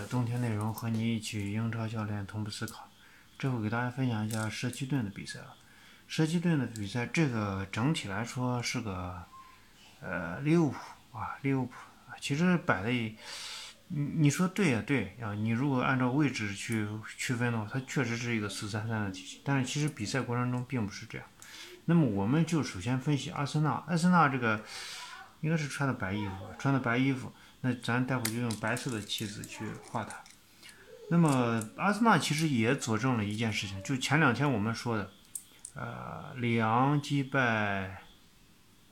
是冬天内容，和你一起英超教练同步思考。这回给大家分享一下社区盾的比赛了。社区盾的比赛，这个整体来说是个呃利物浦啊，利物浦。其实摆的，你你说对呀对啊，你如果按照位置去区分的话，它确实是一个四三三的体系。但是其实比赛过程中并不是这样。那么我们就首先分析阿森纳，阿森纳这个应该是穿的白衣服，穿的白衣服。那咱待会就用白色的棋子去画它。那么阿森纳其实也佐证了一件事情，就前两天我们说的，呃，里昂击败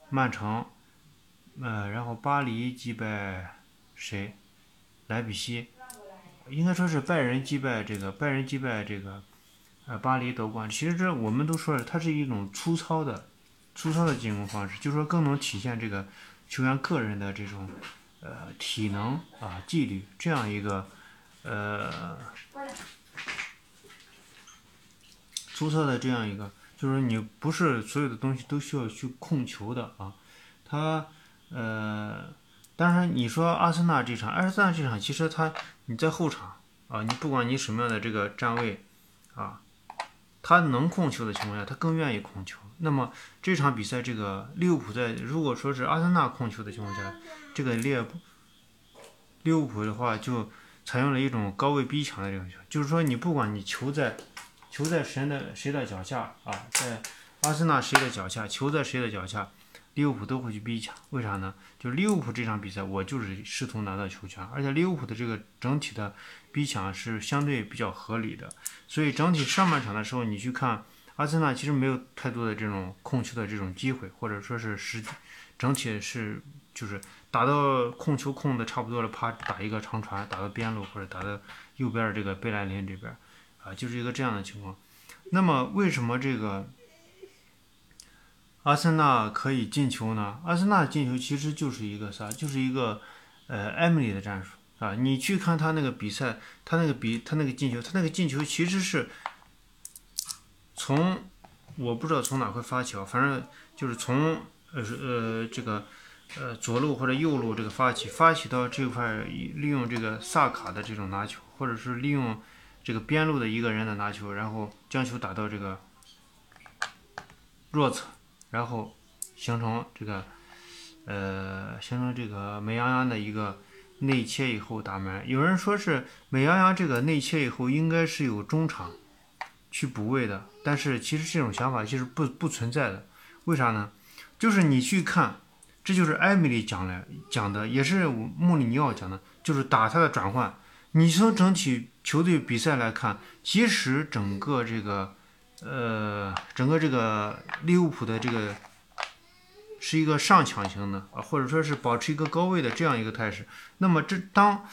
曼城，呃，然后巴黎击败谁？莱比锡，应该说是拜仁击败这个拜仁击败这个呃巴黎夺冠。其实这我们都说了，它是一种粗糙的粗糙的进攻方式，就是说更能体现这个球员个人的这种。呃，体能啊，纪律这样一个呃出色的这样一个，就是你不是所有的东西都需要去控球的啊。他呃，当然你说阿森纳这场，阿森纳这场其实他你在后场啊，你不管你什么样的这个站位啊，他能控球的情况下，他更愿意控球。那么这场比赛，这个利物浦在如果说是阿森纳控球的情况下，这个利物浦利物浦的话就采用了一种高位逼抢的这种球，就是说你不管你球在球在谁的谁的脚下啊，在阿森纳谁的脚下，球在谁的脚下，利物浦都会去逼抢。为啥呢？就利物浦这场比赛，我就是试图拿到球权，而且利物浦的这个整体的逼抢是相对比较合理的，所以整体上半场的时候你去看。阿森纳其实没有太多的这种控球的这种机会，或者说是实整体是就是打到控球控的差不多了，啪打一个长传，打到边路或者打到右边这个贝莱林这边，啊，就是一个这样的情况。那么为什么这个阿森纳可以进球呢？阿森纳进球其实就是一个啥？就是一个呃艾米丽的战术啊。你去看他那个比赛，他那个比他那个进球，他那个进球其实是。从我不知道从哪块发球，反正就是从呃呃这个呃左路或者右路这个发起，发起到这块利用这个萨卡的这种拿球，或者是利用这个边路的一个人的拿球，然后将球打到这个弱侧，然后形成这个呃形成这个美羊羊的一个内切以后打门。有人说是美羊羊这个内切以后应该是有中场。去补位的，但是其实这种想法其实不不存在的，为啥呢？就是你去看，这就是艾米丽讲来讲的，也是穆里尼奥讲的，就是打他的转换。你从整体球队比赛来看，即使整个这个呃整个这个利物浦的这个是一个上抢型的啊，或者说是保持一个高位的这样一个态势，那么这当。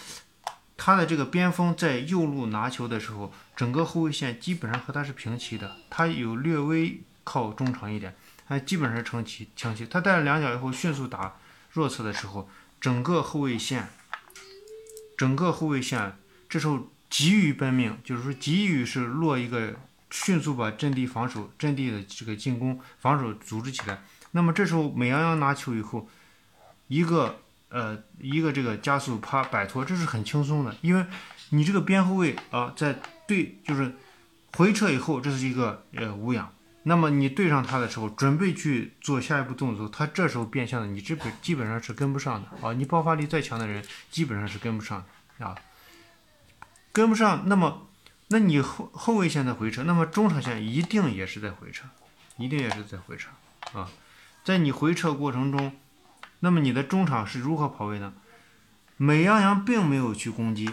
他的这个边锋在右路拿球的时候，整个后卫线基本上和他是平齐的，他有略微靠中场一点，他基本上成齐平齐。他带了两脚以后，迅速打弱侧的时候，整个后卫线，整个后卫线这时候急于奔命，就是说急于是落一个迅速把阵地防守、阵地的这个进攻防守组织起来。那么这时候美羊羊拿球以后，一个。呃，一个这个加速趴摆脱，这是很轻松的，因为你这个边后卫啊，在对就是回撤以后，这是一个呃无氧。那么你对上他的时候，准备去做下一步动作，他这时候变向的，你这本基本上是跟不上的啊。你爆发力再强的人，基本上是跟不上啊，跟不上。那么，那你后后卫线在回撤，那么中场线一定也是在回撤，一定也是在回撤啊，在你回撤过程中。那么你的中场是如何跑位呢？美羊羊并没有去攻击，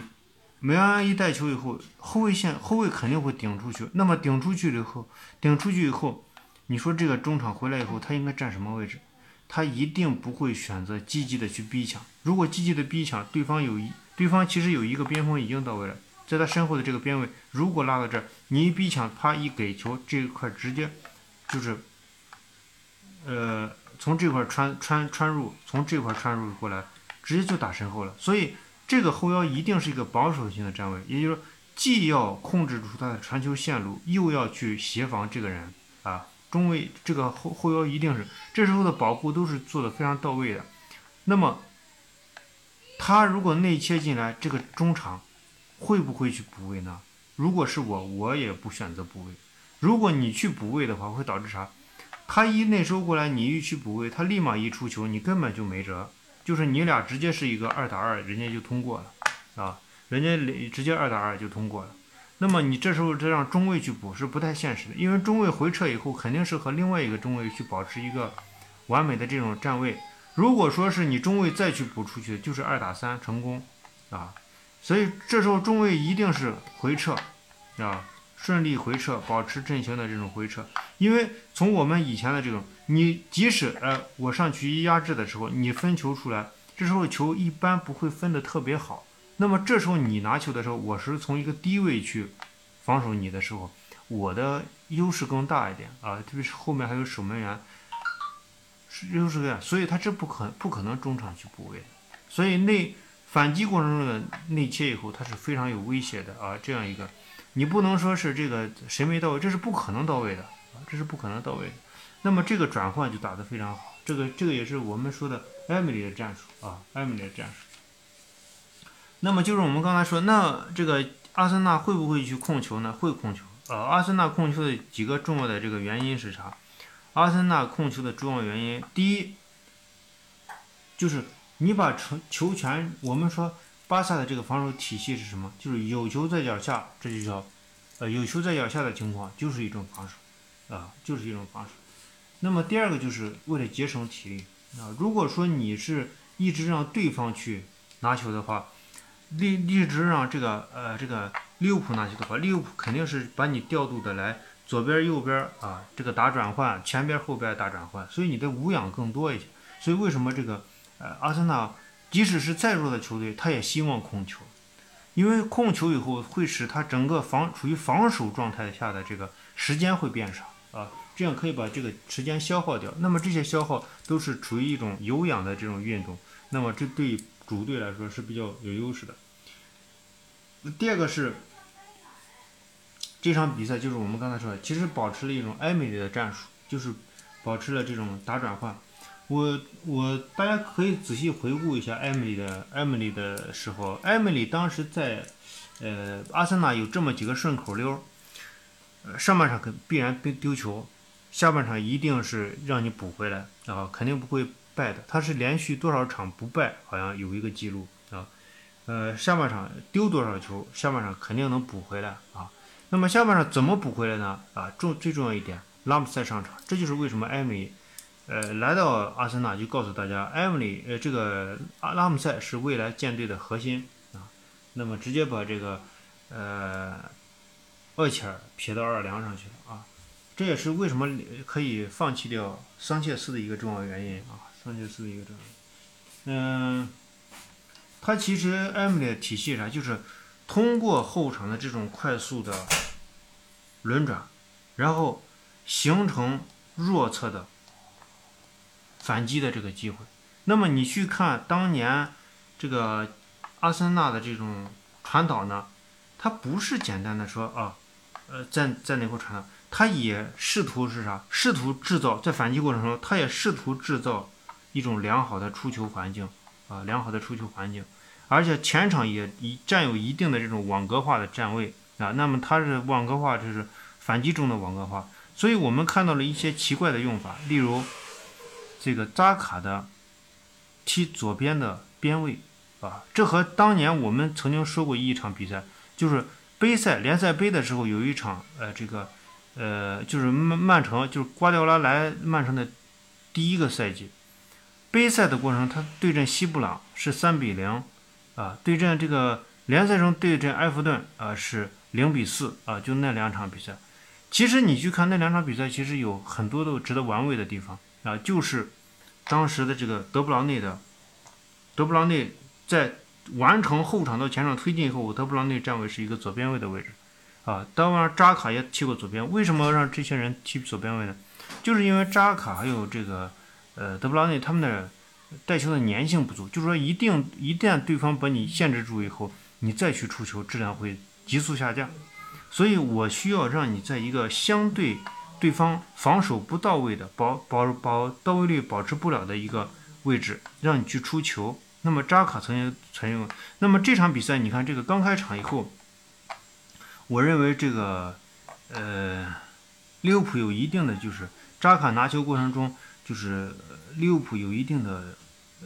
美羊羊一带球以后，后卫线后卫肯定会顶出去。那么顶出去了以后，顶出去以后，你说这个中场回来以后，他应该站什么位置？他一定不会选择积极的去逼抢。如果积极的逼抢，对方有一对方其实有一个边锋已经到位了，在他身后的这个边位，如果拉到这儿，你一逼抢，啪一给球，这一块直接就是，呃。从这块穿穿穿入，从这块穿入过来，直接就打身后了。所以这个后腰一定是一个保守型的站位，也就是说，既要控制住他的传球线路，又要去协防这个人啊。中卫这个后后腰一定是这时候的保护都是做的非常到位的。那么他如果内切进来，这个中场会不会去补位呢？如果是我，我也不选择补位。如果你去补位的话，会导致啥？他一内收过来，你一去补位，他立马一出球，你根本就没辙。就是你俩直接是一个二打二，人家就通过了啊，人家直接二打二就通过了。那么你这时候再让中卫去补是不太现实的，因为中卫回撤以后肯定是和另外一个中卫去保持一个完美的这种站位。如果说是你中卫再去补出去，就是二打三成功啊。所以这时候中卫一定是回撤啊。顺利回撤，保持阵型的这种回撤，因为从我们以前的这种，你即使呃我上去压制的时候，你分球出来，这时候球一般不会分的特别好。那么这时候你拿球的时候，我是从一个低位去防守你的时候，我的优势更大一点啊，特别是后面还有守门员，是优势更大，所以他这不可不可能中场去补位，所以内反击过程中的内切以后，它是非常有威胁的啊，这样一个。你不能说是这个谁没到位，这是不可能到位的这是不可能到位的。那么这个转换就打得非常好，这个这个也是我们说的艾米丽的战术啊，艾米丽的战术。那么就是我们刚才说，那这个阿森纳会不会去控球呢？会控球啊。阿森纳控球的几个重要的这个原因是啥？阿森纳控球的重要原因，第一就是你把球球权，我们说。巴萨的这个防守体系是什么？就是有球在脚下，这就叫，呃，有球在脚下的情况就是一种防守，啊，就是一种防守。那么第二个就是为了节省体力啊。如果说你是一直让对方去拿球的话，一一直让这个呃这个利物浦拿球的话，利物浦肯定是把你调度的来左边右边啊，这个打转换，前边后边打转换，所以你的无氧更多一些。所以为什么这个呃阿森纳？即使是再弱的球队，他也希望控球，因为控球以后会使他整个防处于防守状态下的这个时间会变少啊，这样可以把这个时间消耗掉。那么这些消耗都是处于一种有氧的这种运动，那么这对主队来说是比较有优势的。第二个是这场比赛，就是我们刚才说的，其实保持了一种艾米丽的战术，就是保持了这种打转换。我我大家可以仔细回顾一下艾米丽的艾米丽的时候，艾米丽当时在呃阿森纳有这么几个顺口溜，上半场肯必然丢丢球，下半场一定是让你补回来啊，肯定不会败的。他是连续多少场不败，好像有一个记录啊。呃下半场丢多少球，下半场肯定能补回来啊。那么下半场怎么补回来呢？啊重最重要一点，拉姆塞上场，这就是为什么艾米。呃，来到阿森纳就告诉大家，艾米，呃，这个阿拉姆塞是未来舰队的核心啊。那么直接把这个呃厄齐尔撇到二梁上去了啊。这也是为什么可以放弃掉桑切斯的一个重要原因啊。桑切斯的一个重要，嗯，他其实艾米丽的体系啥，就是通过后场的这种快速的轮转，然后形成弱侧的。反击的这个机会，那么你去看当年这个阿森纳的这种传导呢，他不是简单的说啊，呃，在在哪块传导，他也试图是啥？试图制造在反击过程中，他也试图制造一种良好的出球环境啊，良好的出球环境，而且前场也一占有一定的这种网格化的站位啊，那么他是网格化，就是反击中的网格化，所以我们看到了一些奇怪的用法，例如。这个扎卡的踢左边的边位啊，这和当年我们曾经说过一场比赛，就是杯赛联赛杯的时候有一场，呃，这个呃，就是曼曼城就是瓜迪奥拉来曼城的第一个赛季，杯赛的过程他对阵西布朗是三比零啊，对阵这个联赛中对阵埃弗顿啊是零比四啊，就那两场比赛，其实你去看那两场比赛，其实有很多都值得玩味的地方啊，就是。当时的这个德布劳内的德布劳内在完成后场到前场推进以后，德布劳内站位是一个左边位的位置，啊，当然扎卡也踢过左边。为什么让这些人踢左边位呢？就是因为扎卡还有这个呃德布劳内他们的带球的粘性不足，就是说一定一旦对方把你限制住以后，你再去出球质量会急速下降。所以我需要让你在一个相对。对方防守不到位的，保保保到位率保持不了的一个位置，让你去出球那么扎卡曾经采用，那么这场比赛你看这个刚开场以后，我认为这个呃利物浦有一定的就是扎卡拿球过程中就是利物浦有一定的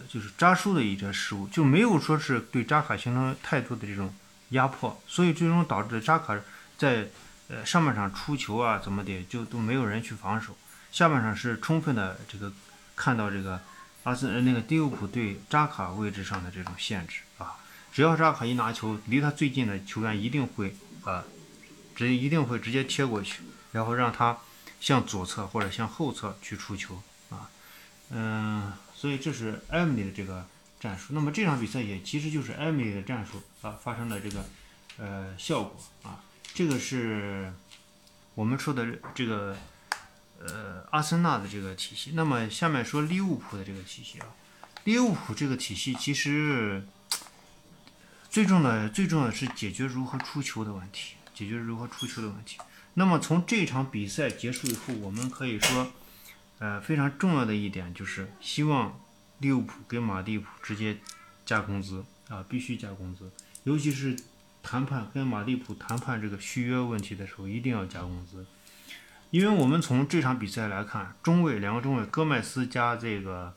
就是扎叔的一些失误，就没有说是对扎卡形成太多的这种压迫，所以最终导致扎卡在呃上半场出球啊怎么的就都没有人去防守，下半场是充分的这个看到这个。阿森那个利物浦对扎卡位置上的这种限制啊，只要扎卡一拿球，离他最近的球员一定会啊，直接一定会直接贴过去，然后让他向左侧或者向后侧去出球啊，嗯，所以这是艾米的这个战术。那么这场比赛也其实就是艾米的战术啊发生了这个呃效果啊，这个是我们说的这个。呃，阿森纳的这个体系，那么下面说利物浦的这个体系啊，利物浦这个体系其实最重要的、最重要的是解决如何出球的问题，解决如何出球的问题。那么从这场比赛结束以后，我们可以说，呃，非常重要的一点就是希望利物浦跟马蒂普直接加工资啊，必须加工资，尤其是谈判跟马蒂普谈判这个续约问题的时候，一定要加工资。因为我们从这场比赛来看，中卫两个中卫戈麦斯加这个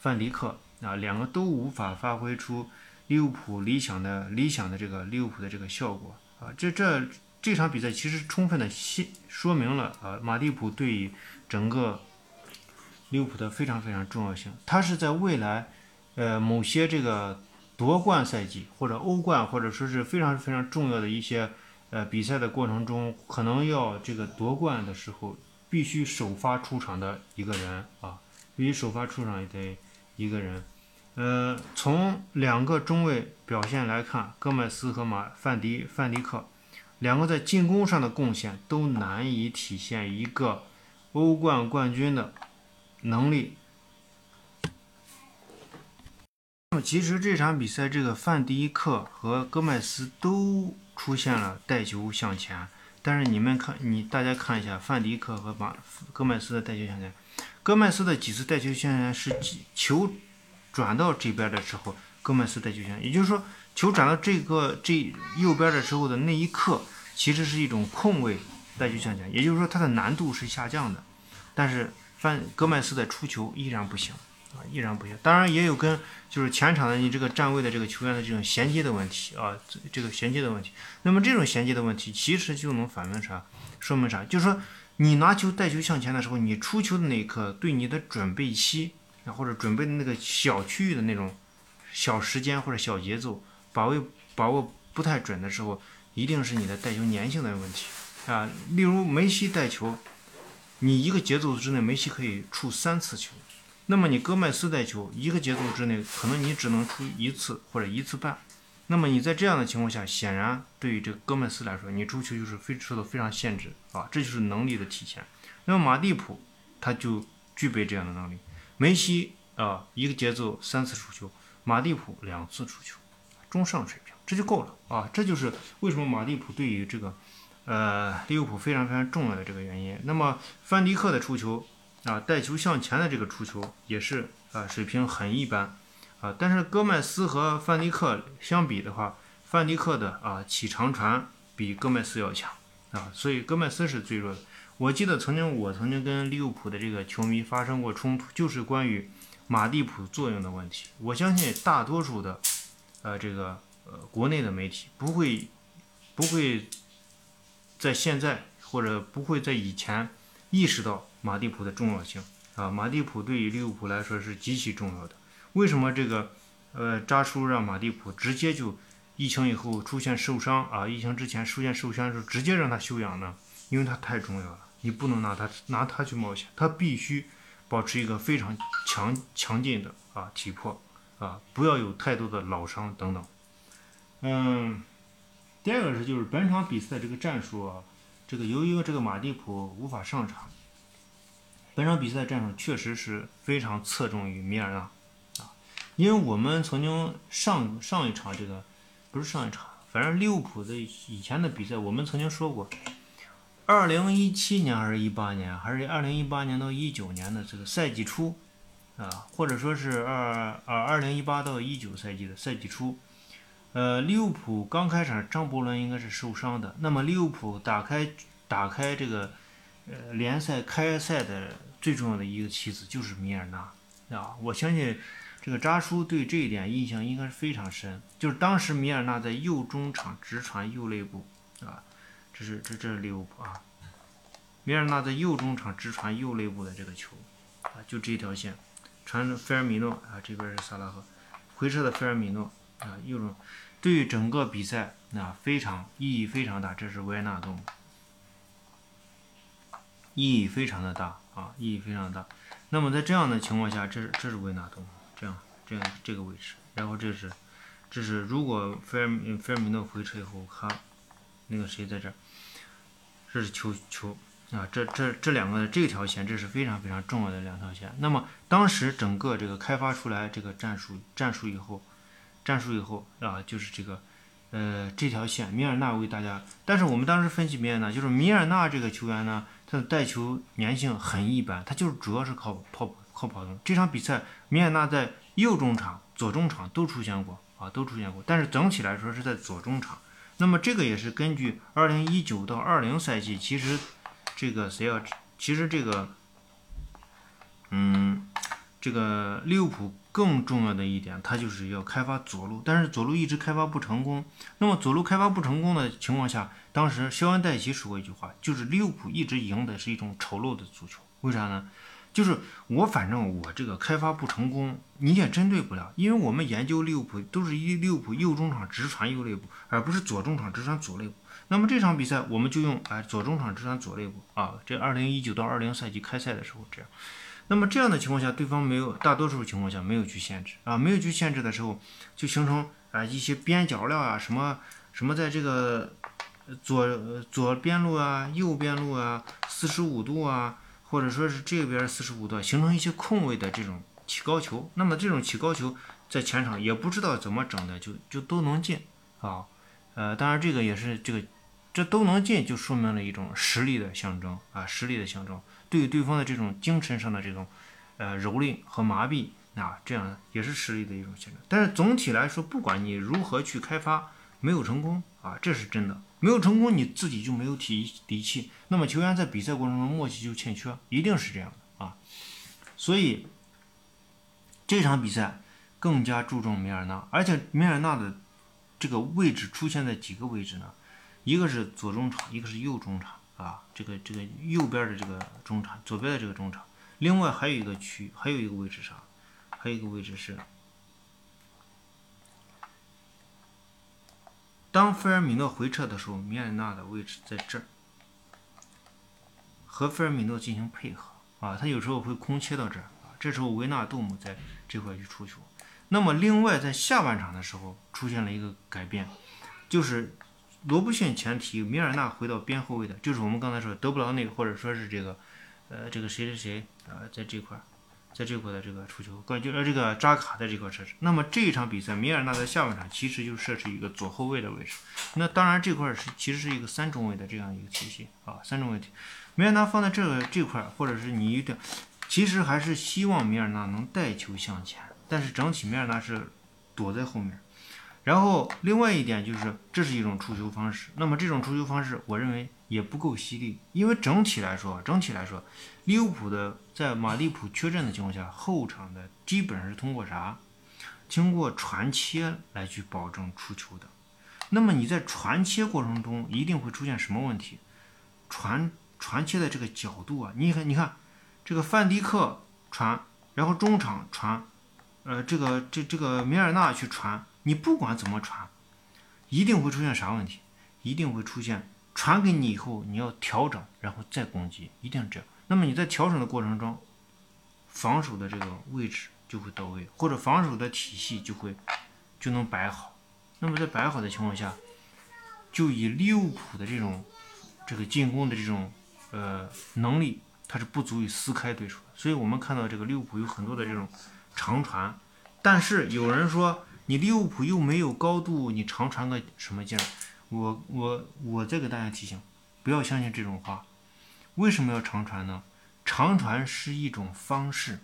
范迪克啊，两个都无法发挥出利物浦理想的理想的这个利物浦的这个效果啊。这这这场比赛其实充分的说说明了啊，马蒂普对于整个利物浦的非常非常重要性。他是在未来呃某些这个夺冠赛季或者欧冠或者说是非常非常重要的一些。呃，比赛的过程中，可能要这个夺冠的时候，必须首发出场的一个人啊，必须首发出场的一个人。呃，从两个中卫表现来看，戈麦斯和马范迪范迪克两个在进攻上的贡献都难以体现一个欧冠冠军的能力。那么，其实这场比赛，这个范迪克和戈麦斯都。出现了带球向前，但是你们看，你大家看一下范迪克和马戈麦斯的带球向前，戈麦斯的几次带球向前是球转到这边的时候，戈麦斯带球向前，也就是说，球转到这个这右边的时候的那一刻，其实是一种空位带球向前，也就是说它的难度是下降的，但是范戈麦斯的出球依然不行。啊，依然不行。当然也有跟就是前场的你这个站位的这个球员的这种衔接的问题啊，这这个衔接的问题。那么这种衔接的问题，其实就能反映啥？说明啥？就是说你拿球带球向前的时候，你出球的那一刻，对你的准备期啊，或者准备的那个小区域的那种小时间或者小节奏把握把握不太准的时候，一定是你的带球粘性的问题啊。例如梅西带球，你一个节奏之内，梅西可以出三次球。那么你戈麦斯带球一个节奏之内，可能你只能出一次或者一次半。那么你在这样的情况下，显然对于这个戈麦斯来说，你出球就是非受到非常限制啊，这就是能力的体现。那么马蒂普他就具备这样的能力。梅西啊，一个节奏三次出球，马蒂普两次出球，中上水平，这就够了啊。这就是为什么马蒂普对于这个呃利物浦非常非常重要的这个原因。那么范迪克的出球。啊，带球向前的这个出球也是啊，水平很一般啊。但是戈麦斯和范迪克相比的话，范迪克的啊起长传比戈麦斯要强啊，所以戈麦斯是最弱的。我记得曾经我曾经跟利物浦的这个球迷发生过冲突，就是关于马蒂普作用的问题。我相信大多数的呃这个呃国内的媒体不会不会在现在或者不会在以前意识到。马蒂普的重要性啊，马蒂普对于利物浦来说是极其重要的。为什么这个呃扎叔让马蒂普直接就疫情以后出现受伤啊？疫情之前出现受伤的时候直接让他休养呢？因为他太重要了，你不能拿他拿他去冒险，他必须保持一个非常强强劲的啊体魄啊，不要有太多的老伤等等。嗯，第二个是就是本场比赛这个战术啊，这个由于这个马蒂普无法上场。本场比赛战术确实是非常侧重于米尔纳啊，因为我们曾经上上一场这个不是上一场，反正利物浦的以前的比赛，我们曾经说过，二零一七年还是一八年，还是二零一八年到一九年的这个赛季初，啊，或者说是二二二零一八到一九赛季的赛季初，呃，利物浦刚开场张伯伦应该是受伤的，那么利物浦打开打开这个呃联赛开赛的最重要的一个棋子就是米尔纳啊，我相信这个扎叔对这一点印象应该是非常深，就是当时米尔纳在右中场直传右肋部啊，这是这这是利物浦啊，米尔纳在右中场直传右肋部的这个球啊，就这条线。传菲尔米诺啊，这边是萨拉赫，回撤的菲尔米诺啊，右中，对于整个比赛啊非常意义非常大，这是维纳多姆，意义非常的大啊，意义非常大。那么在这样的情况下，这是这是维纳多，这样这样这个位置，然后这是这是如果菲尔菲尔米诺回撤以后，他那个谁在这儿，这是球球。啊，这这这两个这条线，这是非常非常重要的两条线。那么当时整个这个开发出来这个战术战术以后，战术以后啊，就是这个呃这条线，米尔纳为大家。但是我们当时分析米尔纳，就是米尔纳这个球员呢，他的带球粘性很一般，他就是主要是靠跑靠跑动。这场比赛，米尔纳在右中场、左中场都出现过啊，都出现过。但是整体来说是在左中场。那么这个也是根据二零一九到二零赛季，其实。这个谁要？其实这个，嗯，这个利物浦更重要的一点，它就是要开发左路，但是左路一直开发不成功。那么左路开发不成功的情况下，当时肖恩戴奇说过一句话，就是利物浦一直赢的是一种丑陋的足球。为啥呢？就是我反正我这个开发不成功，你也针对不了，因为我们研究利物浦都是一利物浦右中场直传右肋部，而不是左中场直传左肋部。那么这场比赛我们就用哎左中场直传左肋部啊，这二零一九到二零赛季开赛的时候这样。那么这样的情况下，对方没有大多数情况下没有去限制啊，没有去限制的时候，就形成啊一些边角料啊什么什么在这个左左边路啊右边路啊四十五度啊，或者说是这边四十五度，形成一些空位的这种起高球。那么这种起高球在前场也不知道怎么整的，就就都能进啊。呃，当然这个也是这个。这都能进，就说明了一种实力的象征啊，实力的象征，对对方的这种精神上的这种呃蹂躏和麻痹啊，这样也是实力的一种象征。但是总体来说，不管你如何去开发，没有成功啊，这是真的，没有成功，你自己就没有底底气。那么球员在比赛过程中默契就欠缺，一定是这样的啊。所以这场比赛更加注重米尔纳，而且米尔纳的这个位置出现在几个位置呢？一个是左中场，一个是右中场啊，这个这个右边的这个中场，左边的这个中场，另外还有一个区，还有一个位置啥？还有一个位置是，当菲尔米诺回撤的时候，米尔纳的位置在这儿，和菲尔米诺进行配合啊，他有时候会空切到这儿啊，这时候维纳杜姆在这块去出球。那么另外在下半场的时候出现了一个改变，就是。罗布逊前提，米尔纳回到边后卫的，就是我们刚才说德布劳内，或者说是这个，呃，这个谁谁谁啊，在这块，在这块的这个出球，关键呃这个扎卡在这块设置。那么这一场比赛，米尔纳在下半场其实就设置一个左后卫的位置。那当然这块是其实是一个三中卫的这样一个体系啊，三中卫体。米尔纳放在这个这块，或者是你一定，其实还是希望米尔纳能带球向前，但是整体米尔纳是躲在后面。然后，另外一点就是，这是一种出球方式。那么这种出球方式，我认为也不够犀利，因为整体来说，整体来说，利物浦的在马利普缺阵的情况下，后场的基本上是通过啥？经过传切来去保证出球的。那么你在传切过程中一定会出现什么问题？传传切的这个角度啊，你看，你看，这个范迪克传，然后中场传，呃，这个这这个米尔纳去传。你不管怎么传，一定会出现啥问题？一定会出现传给你以后，你要调整，然后再攻击，一定这样。那么你在调整的过程中，防守的这个位置就会到位，或者防守的体系就会就能摆好。那么在摆好的情况下，就以利物浦的这种这个进攻的这种呃能力，它是不足以撕开对手的。所以我们看到这个利物浦有很多的这种长传，但是有人说。你利物浦又没有高度，你长传个什么劲儿？我我我再给大家提醒，不要相信这种话。为什么要长传呢？长传是一种方式，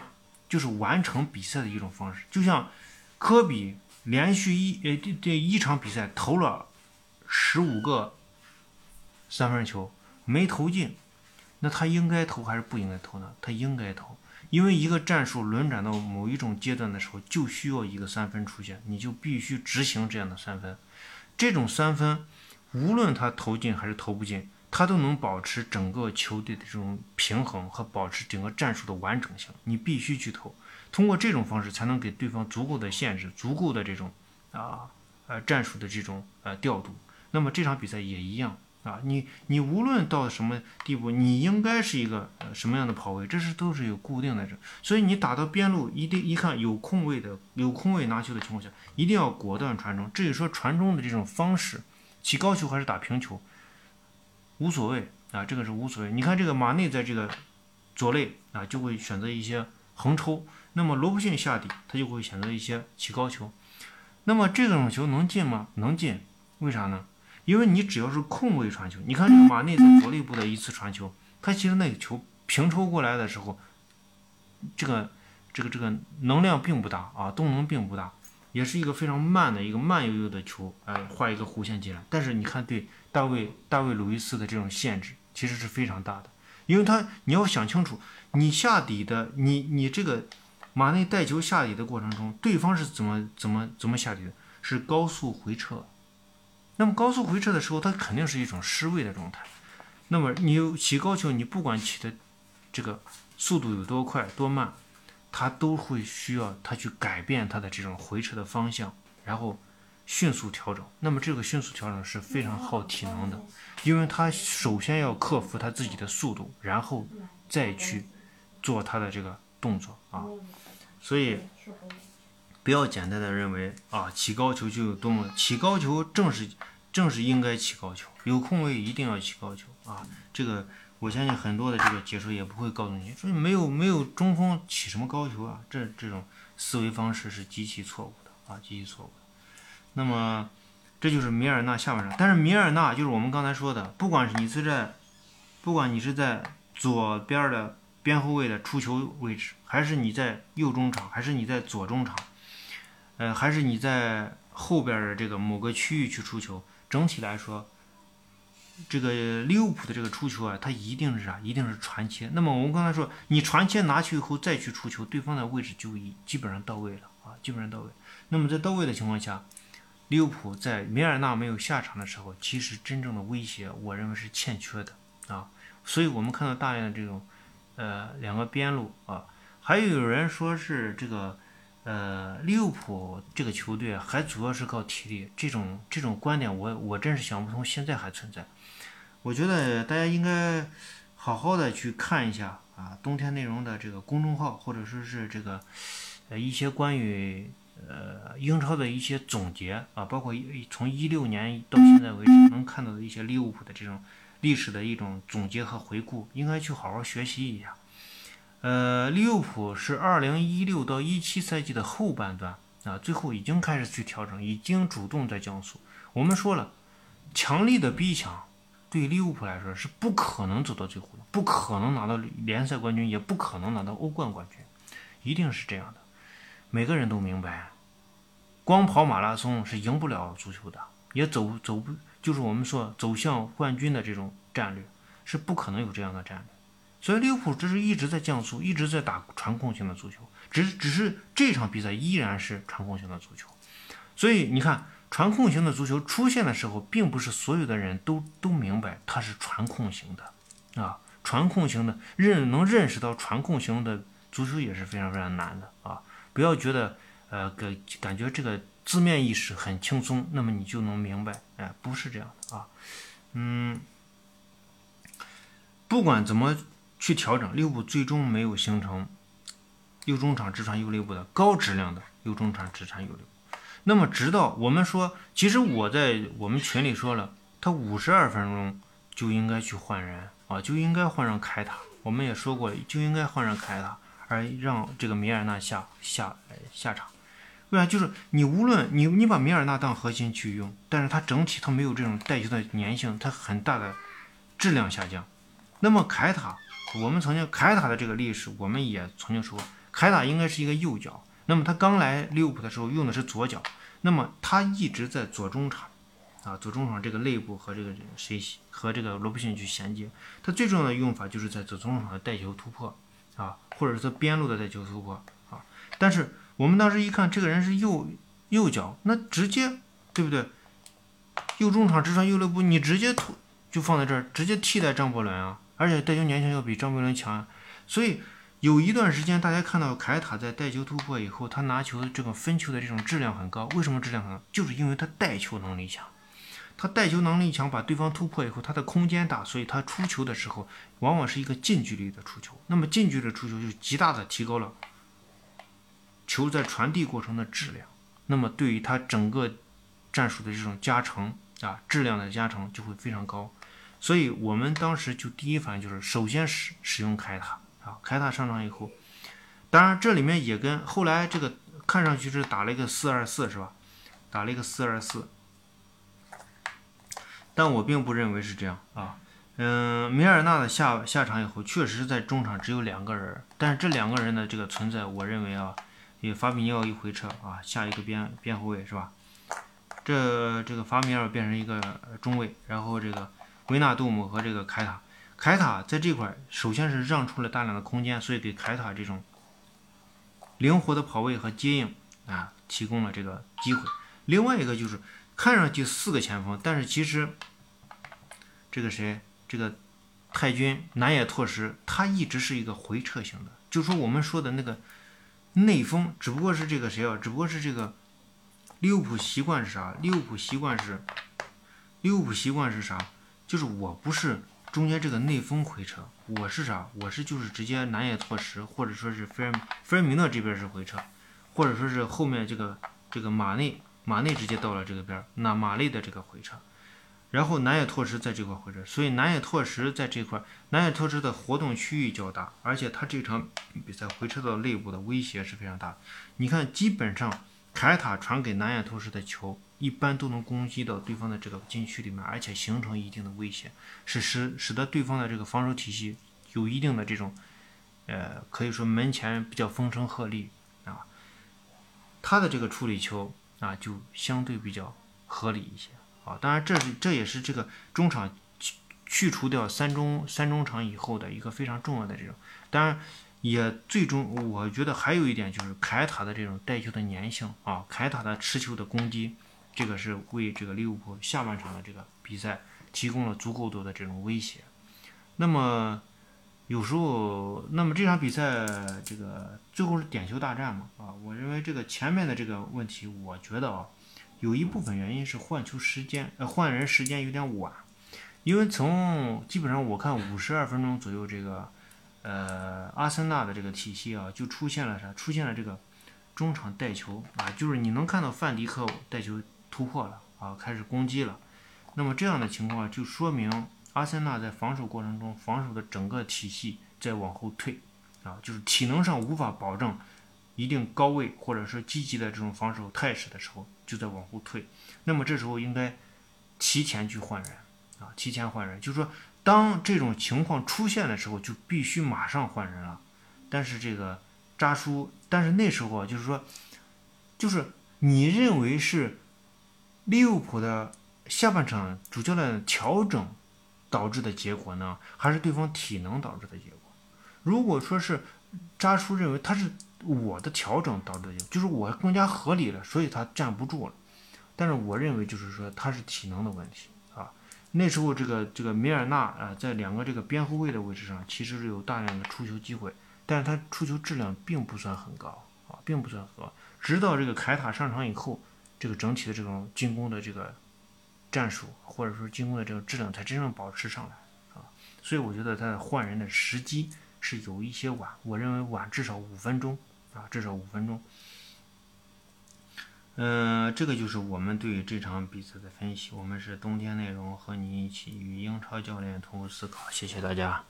就是完成比赛的一种方式。就像科比连续一呃这这一场比赛投了十五个三分球没投进，那他应该投还是不应该投呢？他应该投，因为一个战术轮转到某一种阶段的时候，就需要一个三分出现，你就必须执行这样的三分。这种三分，无论他投进还是投不进。他都能保持整个球队的这种平衡和保持整个战术的完整性。你必须去投，通过这种方式才能给对方足够的限制，足够的这种啊呃战术的这种呃调度。那么这场比赛也一样啊，你你无论到什么地步，你应该是一个什么样的跑位，这是都是有固定的。这所以你打到边路，一定一看有空位的有空位拿球的情况下，一定要果断传中。至于说传中的这种方式，起高球还是打平球？无所谓啊，这个是无所谓。你看这个马内在这个左肋啊，就会选择一些横抽；那么罗布逊下底，他就会选择一些起高球。那么这种球能进吗？能进，为啥呢？因为你只要是空位传球，你看这个马内在左肋部的一次传球，他其实那个球平抽过来的时候，这个这个这个能量并不大啊，动能并不大，也是一个非常慢的一个慢悠悠的球，哎，画一个弧线进来。但是你看对。大卫大卫鲁伊斯的这种限制其实是非常大的，因为他你要想清楚，你下底的你你这个马内带球下底的过程中，对方是怎么怎么怎么下底的？是高速回撤。那么高速回撤的时候，它肯定是一种失位的状态。那么你起高球，你不管起的这个速度有多快多慢，它都会需要它去改变它的这种回撤的方向，然后。迅速调整，那么这个迅速调整是非常耗体能的，因为他首先要克服他自己的速度，然后再去做他的这个动作啊，所以不要简单的认为啊起高球就有多么起高球，正是正是应该起高球，有空位一定要起高球啊，这个我相信很多的这个解说也不会告诉你说没有没有中锋起什么高球啊，这这种思维方式是极其错误的啊，极其错误的。那么，这就是米尔纳下半场。但是米尔纳就是我们刚才说的，不管是你是在，不管你是在左边的边后卫的出球位置，还是你在右中场，还是你在左中场，呃，还是你在后边的这个某个区域去出球，整体来说，这个利物浦的这个出球啊，它一定是啥？一定是传切。那么我们刚才说，你传切拿去以后再去出球，对方的位置就已基本上到位了啊，基本上到位。那么在到位的情况下，利物浦在米尔纳没有下场的时候，其实真正的威胁，我认为是欠缺的啊。所以我们看到大量的这种，呃，两个边路啊，还有有人说是这个，呃，利物浦这个球队还主要是靠体力，这种这种观点，我我真是想不通，现在还存在。我觉得大家应该好好的去看一下啊，冬天内容的这个公众号，或者说是这个，呃，一些关于。呃，英超的一些总结啊，包括从一六年到现在为止能看到的一些利物浦的这种历史的一种总结和回顾，应该去好好学习一下。呃，利物浦是二零一六到一七赛季的后半段啊，最后已经开始去调整，已经主动在降速。我们说了，强力的逼抢对利物浦来说是不可能走到最后的，不可能拿到联赛冠军，也不可能拿到欧冠冠军，一定是这样的。每个人都明白，光跑马拉松是赢不了足球的，也走走不就是我们说走向冠军的这种战略是不可能有这样的战略。所以利物浦这是一直在降速，一直在打传控型的足球，只只是这场比赛依然是传控型的足球。所以你看，传控型的足球出现的时候，并不是所有的人都都明白它是传控型的啊，传控型的认能认识到传控型的足球也是非常非常难的啊。不要觉得，呃，感感觉这个字面意识很轻松，那么你就能明白，哎，不是这样的啊，嗯，不管怎么去调整，利物浦最终没有形成右中场直传右肋部的高质量的右中场直传右六。那么，直到我们说，其实我在我们群里说了，他五十二分钟就应该去换人啊，就应该换上凯塔。我们也说过，就应该换上凯塔。而让这个米尔纳下下下场，为啥？就是你无论你你把米尔纳当核心去用，但是它整体它没有这种带球的粘性，它很大的质量下降。那么凯塔，我们曾经凯塔的这个历史，我们也曾经说，凯塔应该是一个右脚，那么他刚来利物浦的时候用的是左脚，那么他一直在左中场，啊，左中场这个内部和这个谁和这个罗布逊去衔接，他最重要的用法就是在左中场的带球突破，啊，或者是边路的带球突破，啊，但是我们当时一看这个人是右右脚，那直接对不对？右中场直传右肋部，你直接突就放在这儿，直接替代张伯伦啊！而且带球年轻要比张伯伦强，所以有一段时间大家看到凯塔在带球突破以后，他拿球的这个分球的这种质量很高。为什么质量很高？就是因为他带球能力强，他带球能力强，把对方突破以后，他的空间大，所以他出球的时候往往是一个近距离的出球。那么近距离出球就极大的提高了球在传递过程的质量。那么对于他整个战术的这种加成。啊，质量的加成就会非常高，所以我们当时就第一反应就是首先使使用凯塔啊，凯塔上场以后，当然这里面也跟后来这个看上去是打了一个四二四是吧？打了一个四二四，但我并不认为是这样啊。嗯，米尔纳的下下场以后，确实在中场只有两个人，但是这两个人的这个存在，我认为啊，有法比尼奥一回撤啊，下一个边边后卫是吧？这这个法米尔变成一个中卫，然后这个维纳杜姆和这个凯塔，凯塔在这块首先是让出了大量的空间，所以给凯塔这种灵活的跑位和接应啊提供了这个机会。另外一个就是看上去四个前锋，但是其实这个谁这个太君南野拓实他一直是一个回撤型的，就说我们说的那个内锋，只不过是这个谁啊，只不过是这个。利物浦习惯是啥？利物浦习惯是，利物浦习惯是啥？就是我不是中间这个内锋回撤，我是啥？我是就是直接南野拓实，或者说是菲尔菲尔米诺这边是回撤，或者说是后面这个这个马内马内直接到了这个边，那马内的这个回撤，然后南野拓实在这块回撤，所以南野拓实在这块，南野拓实的活动区域较大，而且他这场比赛回撤到内部的威胁是非常大。你看，基本上。凯塔传给南野拓实的球，一般都能攻击到对方的这个禁区里面，而且形成一定的威胁，使使使得对方的这个防守体系有一定的这种，呃，可以说门前比较风声鹤唳啊。他的这个处理球啊，就相对比较合理一些啊。当然，这是这也是这个中场去去除掉三中三中场以后的一个非常重要的这种，当然。也最终，我觉得还有一点就是凯塔的这种带球的粘性啊，凯塔的持球的攻击，这个是为这个利物浦下半场的这个比赛提供了足够多的这种威胁。那么有时候，那么这场比赛这个最后是点球大战嘛啊，我认为这个前面的这个问题，我觉得啊，有一部分原因是换球时间呃换人时间有点晚，因为从基本上我看五十二分钟左右这个。呃，阿森纳的这个体系啊，就出现了啥？出现了这个中场带球啊，就是你能看到范迪克带球突破了啊，开始攻击了。那么这样的情况就说明阿森纳在防守过程中，防守的整个体系在往后退啊，就是体能上无法保证一定高位或者说积极的这种防守态势的时候，就在往后退。那么这时候应该提前去换人啊，提前换人，就是说。当这种情况出现的时候，就必须马上换人了。但是这个扎叔，但是那时候就是说，就是你认为是利物浦的下半场主教练调整导致的结果呢，还是对方体能导致的结果？如果说是扎叔认为他是我的调整导致的，就是我更加合理了，所以他站不住了。但是我认为就是说他是体能的问题。那时候，这个这个米尔纳啊，在两个这个边后卫的位置上，其实是有大量的出球机会，但是他出球质量并不算很高啊，并不算很高。直到这个凯塔上场以后，这个整体的这种进攻的这个战术，或者说进攻的这个质量，才真正保持上来啊。所以我觉得他换人的时机是有一些晚，我认为晚至少五分钟啊，至少五分钟。嗯，这个就是我们对这场比赛的分析。我们是冬天内容，和你一起与英超教练同步思考。谢谢大家。